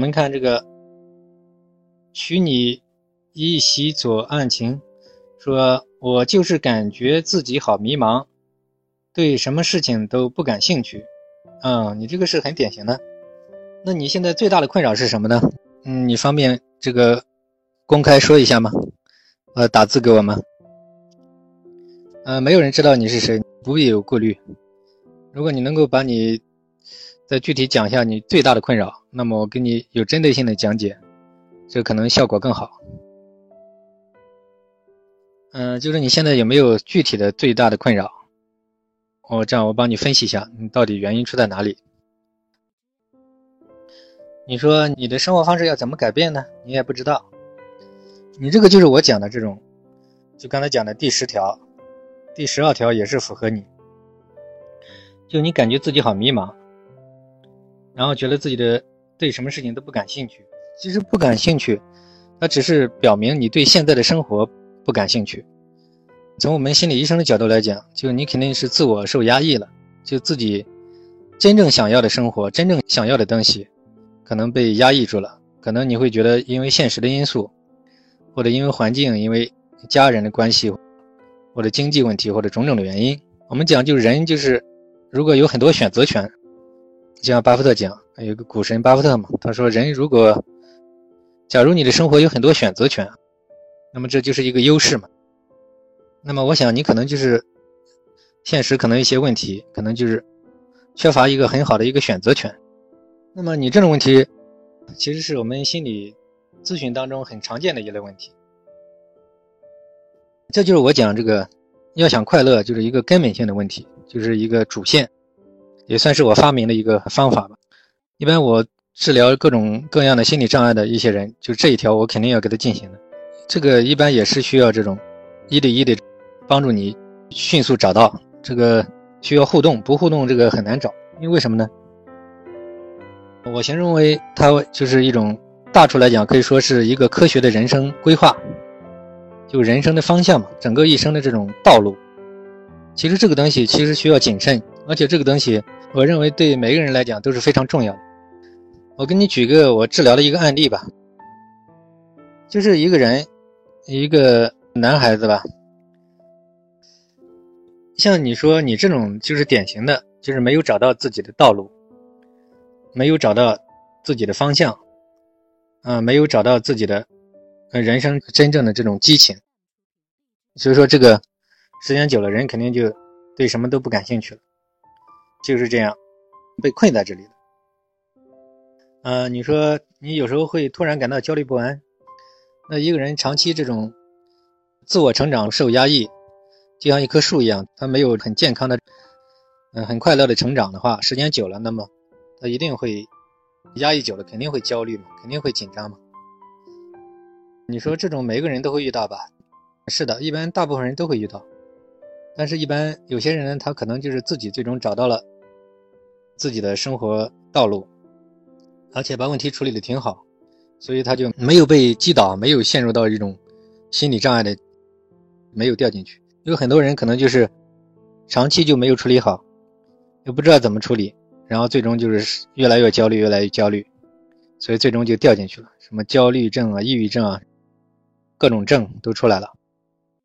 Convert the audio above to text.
我们看这个“许你一席左案情”，说我就是感觉自己好迷茫，对什么事情都不感兴趣。嗯，你这个是很典型的。那你现在最大的困扰是什么呢？嗯，你方便这个公开说一下吗？呃，打字给我吗？呃，没有人知道你是谁，不必有顾虑。如果你能够把你再具体讲一下你最大的困扰，那么我给你有针对性的讲解，这可能效果更好。嗯，就是你现在有没有具体的最大的困扰？我这样，我帮你分析一下，你到底原因出在哪里？你说你的生活方式要怎么改变呢？你也不知道。你这个就是我讲的这种，就刚才讲的第十条、第十二条也是符合你。就你感觉自己好迷茫，然后觉得自己的对什么事情都不感兴趣。其实不感兴趣，它只是表明你对现在的生活不感兴趣。从我们心理医生的角度来讲，就你肯定是自我受压抑了，就自己真正想要的生活、真正想要的东西，可能被压抑住了。可能你会觉得，因为现实的因素，或者因为环境、因为家人的关系，或者经济问题，或者种种的原因，我们讲就人就是，如果有很多选择权，就像巴菲特讲，有个股神巴菲特嘛，他说人如果，假如你的生活有很多选择权，那么这就是一个优势嘛。那么我想你可能就是现实可能一些问题，可能就是缺乏一个很好的一个选择权。那么你这种问题，其实是我们心理咨询当中很常见的一类问题。这就是我讲这个要想快乐，就是一个根本性的问题，就是一个主线，也算是我发明的一个方法吧。一般我治疗各种各样的心理障碍的一些人，就这一条我肯定要给他进行的。这个一般也是需要这种一对一的。帮助你迅速找到这个需要互动，不互动这个很难找，因为为什么呢？我形容为它就是一种大处来讲，可以说是一个科学的人生规划，就人生的方向嘛，整个一生的这种道路。其实这个东西其实需要谨慎，而且这个东西我认为对每个人来讲都是非常重要的。我给你举个我治疗的一个案例吧，就是一个人，一个男孩子吧。像你说，你这种就是典型的，就是没有找到自己的道路，没有找到自己的方向，啊，没有找到自己的人生真正的这种激情。所以说，这个时间久了，人肯定就对什么都不感兴趣了，就是这样被困在这里的。呃，你说你有时候会突然感到焦虑不安，那一个人长期这种自我成长受压抑。就像一棵树一样，它没有很健康的、嗯，很快乐的成长的话，时间久了，那么它一定会压抑久了，肯定会焦虑嘛，肯定会紧张嘛。你说这种每个人都会遇到吧？是的，一般大部分人都会遇到，但是一般有些人他可能就是自己最终找到了自己的生活道路，而且把问题处理的挺好，所以他就没有被击倒，没有陷入到一种心理障碍的，没有掉进去。有很多人可能就是长期就没有处理好，又不知道怎么处理，然后最终就是越来越焦虑，越来越焦虑，所以最终就掉进去了。什么焦虑症啊、抑郁症啊，各种症都出来了。